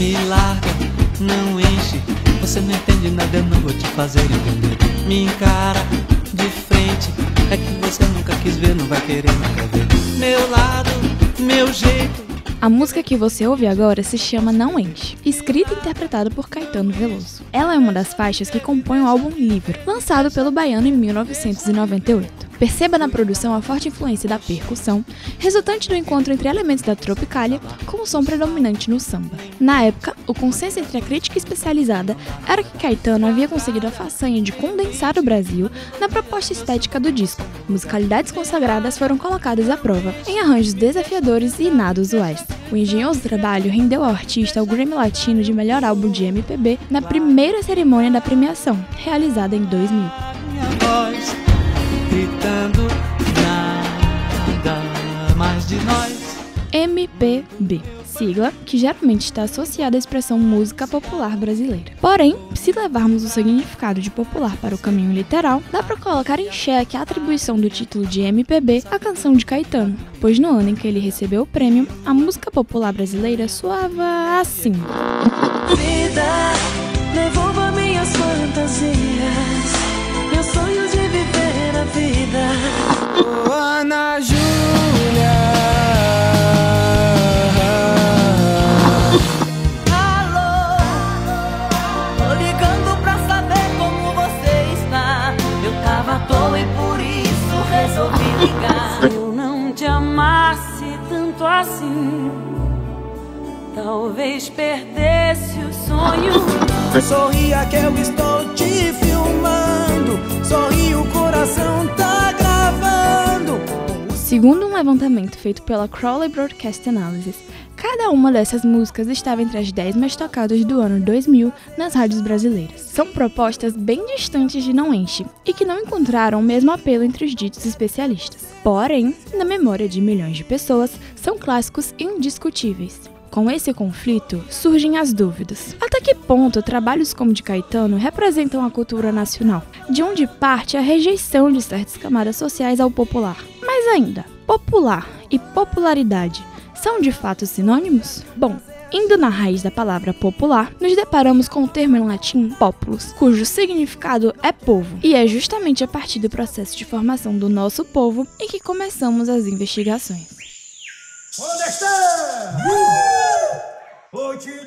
Me larga, não enche. Você não entende nada, eu não vou te fazer entender. Me encara de frente. É que você nunca quis ver, não vai querer nunca ver. Meu lado, meu jeito. A música que você ouve agora se chama Não Enche, escrita e interpretada por Caetano Veloso. Ela é uma das faixas que compõem o álbum Livro, lançado pelo Baiano em 1998. Perceba na produção a forte influência da percussão, resultante do encontro entre elementos da tropicália com o som predominante no samba. Na época, o consenso entre a crítica especializada era que Caetano havia conseguido a façanha de condensar o Brasil na proposta estética do disco. Musicalidades consagradas foram colocadas à prova, em arranjos desafiadores e nada usuais. O engenhoso trabalho rendeu ao artista o Grammy Latino de melhor álbum de MPB na primeira cerimônia da premiação, realizada em 2000. Nada mais de nós. MPB, sigla que geralmente está associada à expressão música popular brasileira. Porém, se levarmos o significado de popular para o caminho literal, dá para colocar em xeque a atribuição do título de MPB à canção de Caetano, pois no ano em que ele recebeu o prêmio, a música popular brasileira soava assim. Vida, devolva minhas fantasias, Ana Júlia. Alô, tô ligando pra saber como você está. Eu tava à toa e por isso resolvi ligar. Se eu não te amasse tanto assim, talvez perdesse o sonho. Sorria que eu estou Segundo um levantamento feito pela Crowley Broadcast Analysis, cada uma dessas músicas estava entre as 10 mais tocadas do ano 2000 nas rádios brasileiras. São propostas bem distantes de Não Enche e que não encontraram o mesmo apelo entre os ditos especialistas. Porém, na memória de milhões de pessoas, são clássicos indiscutíveis. Com esse conflito, surgem as dúvidas. Até que ponto trabalhos como de Caetano representam a cultura nacional? De onde parte a rejeição de certas camadas sociais ao popular? Ainda, popular e popularidade são de fato sinônimos? Bom, indo na raiz da palavra popular, nos deparamos com o termo em latim populus, cujo significado é povo, e é justamente a partir do processo de formação do nosso povo em que começamos as investigações. Onde está? Hoje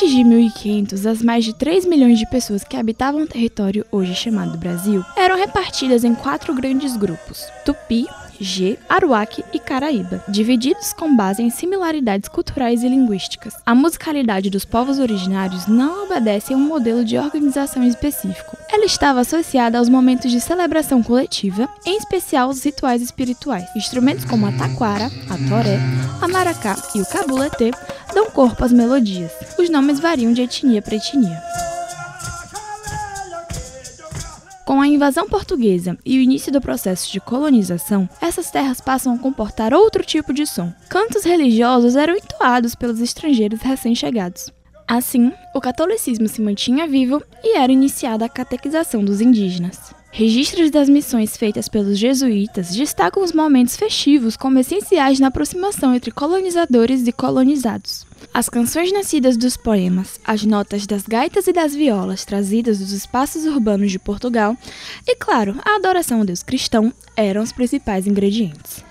Antes de 1500, as mais de 3 milhões de pessoas que habitavam o território hoje chamado Brasil eram repartidas em quatro grandes grupos: Tupi, G, Aruac e Caraíba, divididos com base em similaridades culturais e linguísticas. A musicalidade dos povos originários não obedece a um modelo de organização específico. Ela estava associada aos momentos de celebração coletiva, em especial os rituais espirituais. Instrumentos como a taquara, a toré, a maracá e o cabuletê dão corpo às melodias. Os nomes variam de etnia para etnia. Com a invasão portuguesa e o início do processo de colonização, essas terras passam a comportar outro tipo de som. Cantos religiosos eram entoados pelos estrangeiros recém-chegados. Assim, o catolicismo se mantinha vivo e era iniciada a catequização dos indígenas. Registros das missões feitas pelos jesuítas destacam os momentos festivos como essenciais na aproximação entre colonizadores e colonizados. As canções nascidas dos poemas, as notas das gaitas e das violas trazidas dos espaços urbanos de Portugal e, claro, a adoração ao Deus cristão eram os principais ingredientes.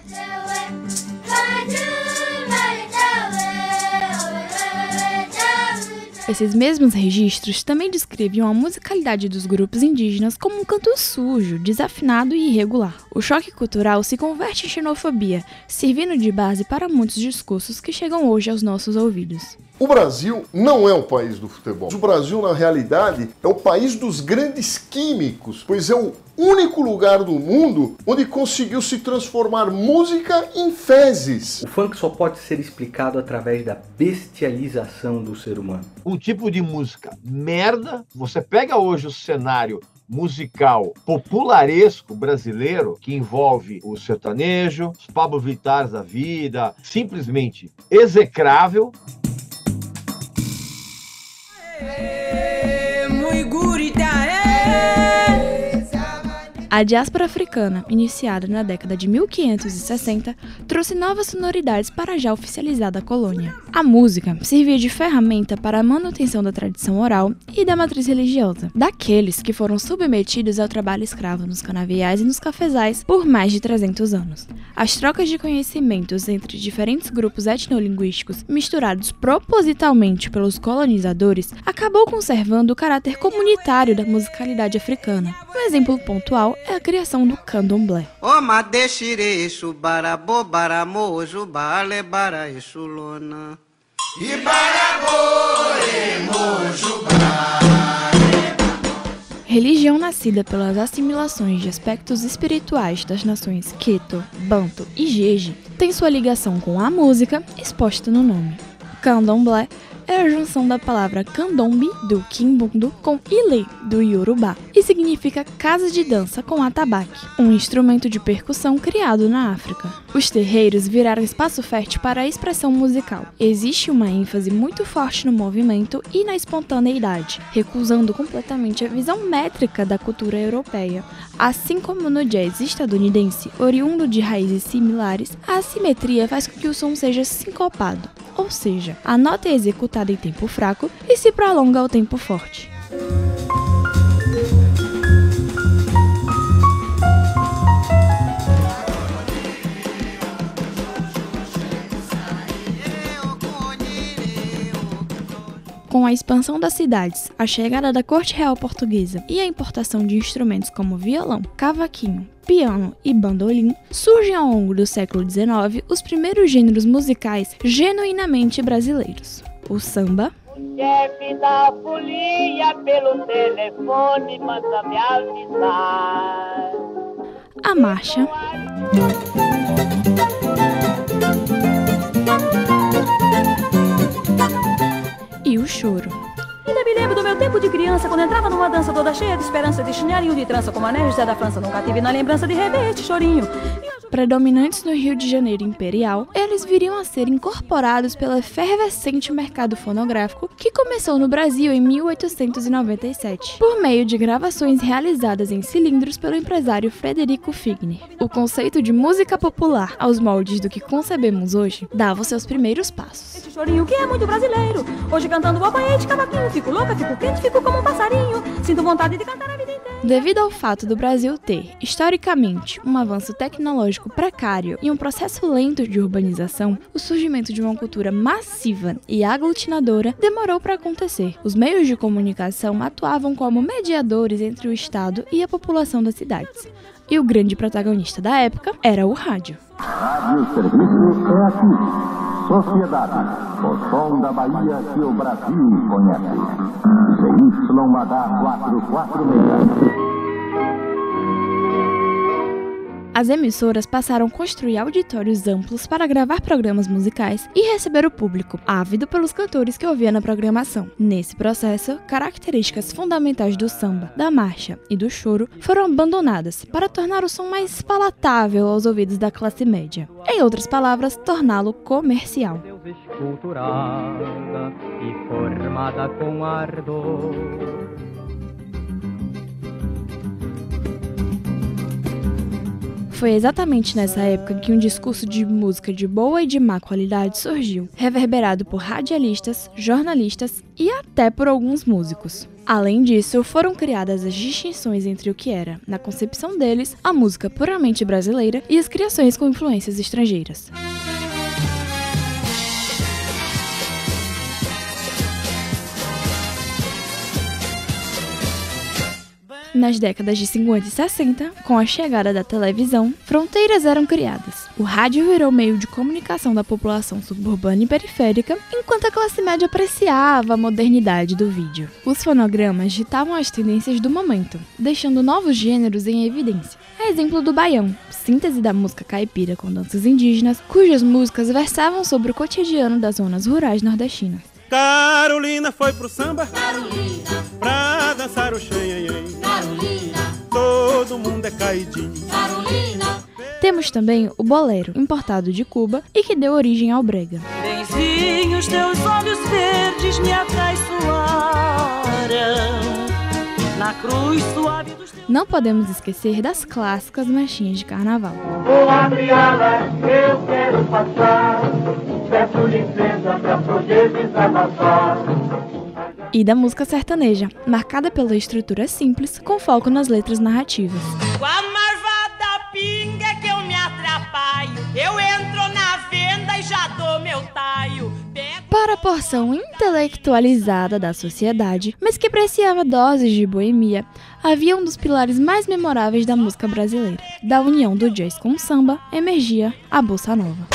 Esses mesmos registros também descreviam a musicalidade dos grupos indígenas como um canto sujo, desafinado e irregular. O choque cultural se converte em xenofobia, servindo de base para muitos discursos que chegam hoje aos nossos ouvidos. O Brasil não é o país do futebol. O Brasil, na realidade, é o país dos grandes químicos, pois é o único lugar do mundo onde conseguiu se transformar música em fezes. O funk só pode ser explicado através da bestialização do ser humano. um tipo de música merda. Você pega hoje o cenário musical popularesco brasileiro, que envolve o sertanejo, os Pablo Vitars da vida, simplesmente execrável. A diáspora africana, iniciada na década de 1560, trouxe novas sonoridades para a já oficializada colônia. A música servia de ferramenta para a manutenção da tradição oral e da matriz religiosa, daqueles que foram submetidos ao trabalho escravo nos canaviais e nos cafezais por mais de 300 anos. As trocas de conhecimentos entre diferentes grupos etnolinguísticos misturados propositalmente pelos colonizadores acabou conservando o caráter comunitário da musicalidade africana. Um exemplo pontual é a criação do candomblé. Religião nascida pelas assimilações de aspectos espirituais das nações Queto, Banto e Jeje tem sua ligação com a música exposta no nome. Candomblé é a junção da palavra candombe, do quimbundo, com ile, do yorubá, significa casa de dança com atabaque, um instrumento de percussão criado na África. Os terreiros viraram espaço fértil para a expressão musical. Existe uma ênfase muito forte no movimento e na espontaneidade, recusando completamente a visão métrica da cultura europeia. Assim como no jazz estadunidense, oriundo de raízes similares, a assimetria faz com que o som seja sincopado, ou seja, a nota é executada em tempo fraco e se prolonga ao tempo forte. Com a expansão das cidades, a chegada da corte real portuguesa e a importação de instrumentos como violão, cavaquinho, piano e bandolim, surgem ao longo do século XIX os primeiros gêneros musicais genuinamente brasileiros: o samba, chefe da folia pelo telefone manda me avisar. a marcha, choro. Ainda me lembro do meu tempo de criança, quando entrava numa dança toda cheia de esperança, de chinelinho de trança, Neve José da França. Nunca tive na lembrança de rever este chorinho. Predominantes no Rio de Janeiro imperial, eles viriam a ser incorporados pelo efervescente mercado fonográfico que começou no Brasil em 1897, por meio de gravações realizadas em cilindros pelo empresário Frederico Figner. O conceito de música popular, aos moldes do que concebemos hoje, dava os seus primeiros passos. Este chorinho que é muito brasileiro. Hoje cantando alfaiete, cavaquinho. Fico louca, fico quente, fico como um passarinho. Sinto vontade de cantar a vida inteira. Devido ao fato do Brasil ter, historicamente, um avanço tecnológico precário e um processo lento de urbanização, o surgimento de uma cultura massiva e aglutinadora demorou para acontecer. Os meios de comunicação atuavam como mediadores entre o Estado e a população das cidades. E o grande protagonista da época era o rádio. Rádio Serviço é aqui. Sociedade, o som da Bahia que o Brasil conhece. CYH 446. As emissoras passaram a construir auditórios amplos para gravar programas musicais e receber o público, ávido pelos cantores que ouvia na programação. Nesse processo, características fundamentais do samba, da marcha e do choro foram abandonadas para tornar o som mais palatável aos ouvidos da classe média. Em outras palavras, torná-lo comercial. esculturada e formada com ardor. Foi exatamente nessa época que um discurso de música de boa e de má qualidade surgiu, reverberado por radialistas, jornalistas e até por alguns músicos. Além disso, foram criadas as distinções entre o que era, na concepção deles, a música puramente brasileira e as criações com influências estrangeiras. Nas décadas de 50 e 60, com a chegada da televisão, fronteiras eram criadas. O rádio virou meio de comunicação da população suburbana e periférica, enquanto a classe média apreciava a modernidade do vídeo. Os fonogramas ditavam as tendências do momento, deixando novos gêneros em evidência. A exemplo do baião, síntese da música caipira com danças indígenas, cujas músicas versavam sobre o cotidiano das zonas rurais nordestinas. Carolina foi pro samba Carolina, pra dançar o xanhanhém. Todo mundo é caidinho. Carolina. Temos também o bolero, importado de Cuba e que deu origem ao brega. Benzinhos, teus olhos verdes me atraiçoaram. Na cruz suave dos teus Não podemos esquecer das clássicas marchinhas de carnaval. Vou abrir alas, eu quero passar. Peço licença pra poder desabafar. E da música sertaneja, marcada pela estrutura simples, com foco nas letras narrativas. Com a marvada pinga que eu me atrapalho. Eu entro na venda e já dou meu taio. Para a porção intelectualizada da sociedade, mas que apreciava doses de boemia, havia um dos pilares mais memoráveis da música brasileira. Da união do jazz com o samba, emergia a bossa nova.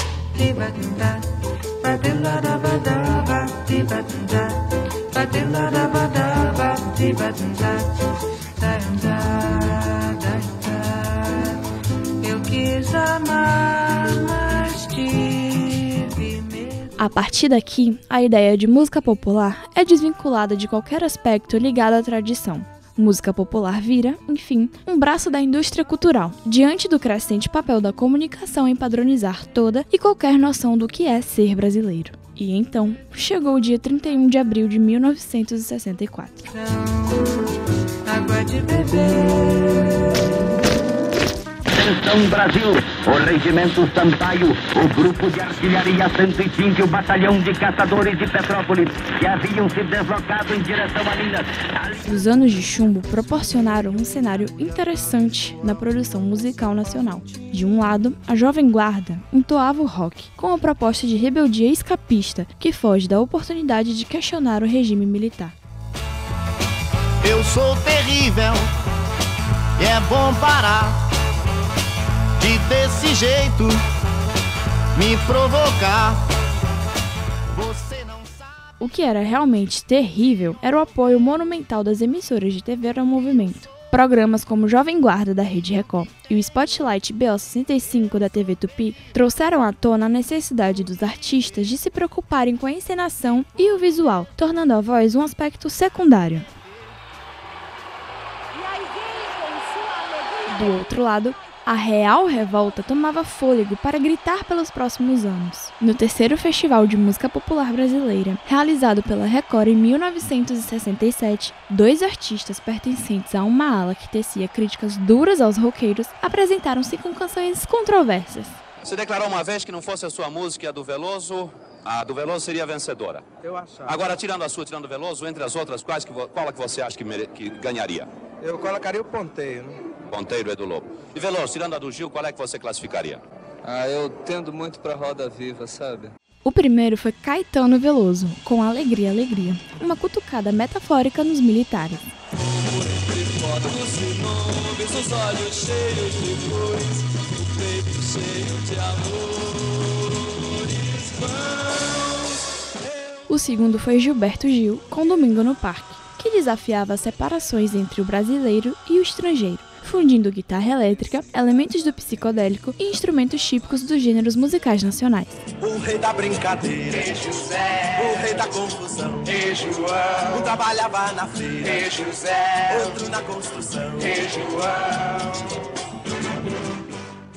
A partir daqui, a ideia de música popular é desvinculada de qualquer aspecto ligado à tradição. Música popular vira, enfim, um braço da indústria cultural, diante do crescente papel da comunicação em padronizar toda e qualquer noção do que é ser brasileiro. E então, chegou o dia 31 de abril de 1964. Água de beber. Atenção Brasil, o Regimento Sampaio, o Grupo de Artilharia 105 e o Batalhão de Caçadores de Petrópolis, que haviam se deslocado em direção a Minas. Os anos de chumbo proporcionaram um cenário interessante na produção musical nacional. De um lado, a Jovem Guarda entoava o rock, com a proposta de rebeldia escapista que foge da oportunidade de questionar o regime militar. Eu sou terrível e é bom parar de desse jeito me provocar. Você não O que era realmente terrível era o apoio monumental das emissoras de TV ao movimento. Programas como Jovem Guarda da Rede Record e o Spotlight BO65 da TV Tupi trouxeram à tona a necessidade dos artistas de se preocuparem com a encenação e o visual, tornando a voz um aspecto secundário. Do outro lado, a real revolta tomava fôlego para gritar pelos próximos anos. No terceiro Festival de Música Popular Brasileira, realizado pela Record em 1967, dois artistas pertencentes a uma ala que tecia críticas duras aos roqueiros apresentaram-se com canções controversas. Você declarou uma vez que não fosse a sua música e a do Veloso, a do Veloso seria a vencedora. Eu achava. Agora, tirando a sua, tirando o Veloso, entre as outras, quais que, qual é que você acha que, mere- que ganharia? Eu colocaria o ponteio, né? Ponteiro e do Lobo. E Veloso, tirando a do Gil, qual é que você classificaria? Ah, eu tendo muito pra roda viva, sabe? O primeiro foi Caetano Veloso, com Alegria, Alegria, uma cutucada metafórica nos militares. O segundo foi Gilberto Gil, com Domingo no Parque, que desafiava as separações entre o brasileiro e o estrangeiro, fundindo guitarra elétrica, elementos do psicodélico e instrumentos típicos dos gêneros musicais nacionais. O rei da brincadeira, Ei, José, o rei da confusão. Ei, João, Um trabalhava na feira, Ei, José, outro na construção. Ei, João.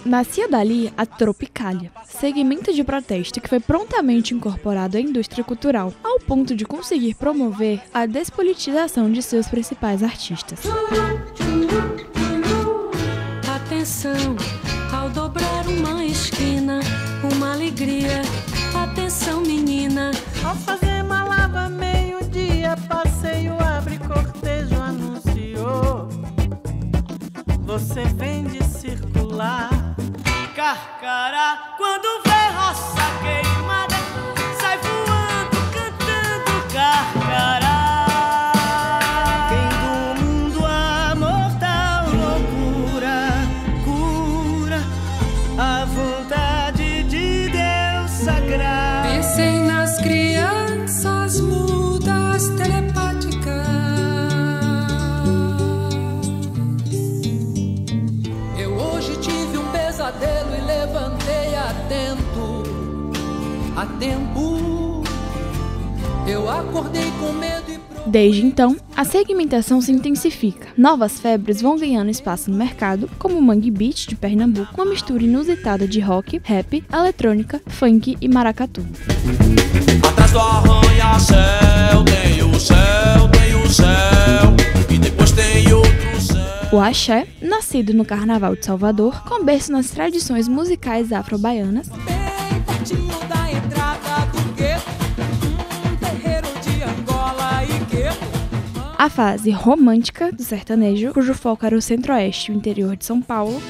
Nascia dali a Tropicália, segmento de protesto que foi prontamente incorporado à indústria cultural, ao ponto de conseguir promover a despolitização de seus principais artistas. Atenção, ao dobrar uma esquina, uma alegria. Atenção, menina. Ao fazer malava meio-dia, passeio abre cortejo anunciou. Você vem de circular. Carcará, quando vê roça queimada, a tempo. Eu acordei com medo e Desde então, a segmentação se intensifica. Novas febres vão ganhando espaço no mercado, como o Mangue Beat de Pernambuco, uma mistura inusitada de rock, rap, eletrônica, funk e maracatu. Atrás do arranha-céu tem o céu, tem o céu, e depois tem outro céu. O axé, nascido no Carnaval de Salvador, com berço nas tradições musicais afro-baianas. A fase romântica do sertanejo, cujo foco era o centro-oeste e o interior de São Paulo.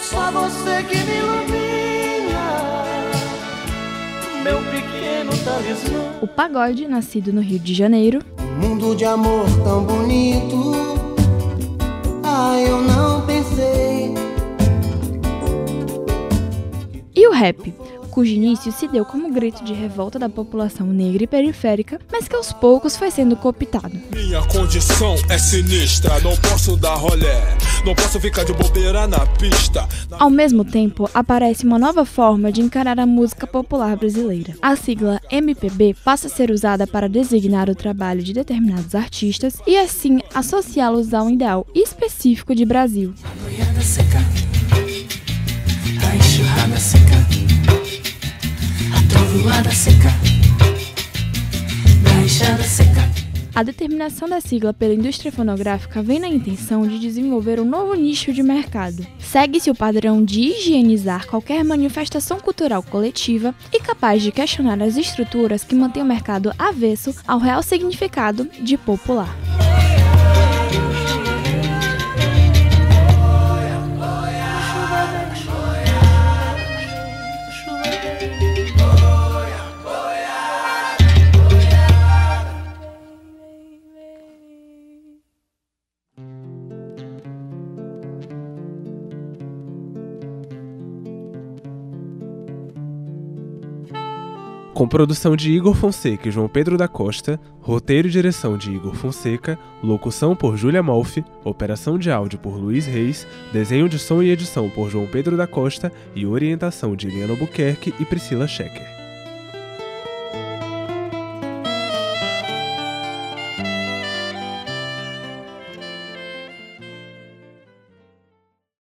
Só você que me ilumina, meu pequeno talismã. O pagode, nascido no Rio de Janeiro. Mundo de amor tão bonito. Ah, eu não pensei. E o rap, cujo início se deu como grito de revolta da população negra e periférica, mas que aos poucos foi sendo cooptado. Minha condição é sinistra, não posso dar rolé, não posso ficar de bobeira na pista. Ao mesmo tempo, aparece uma nova forma de encarar a música popular brasileira. A sigla MPB passa a ser usada para designar o trabalho de determinados artistas e assim associá-los a um ideal específico de Brasil. Boiada seca, a enxurrada seca, a trovoada seca, a enxada seca. A determinação da sigla pela indústria fonográfica vem na intenção de desenvolver um novo nicho de mercado. Segue-se o padrão de higienizar qualquer manifestação cultural coletiva e capaz de questionar as estruturas que mantêm o mercado avesso ao real significado de popular. Com produção de Igor Fonseca e João Pedro da Costa, roteiro e direção de Igor Fonseca, locução por Júlia Malfi, operação de áudio por Luiz Reis, desenho de som e edição por João Pedro da Costa e orientação de Eliana Albuquerque e Priscila Schecker.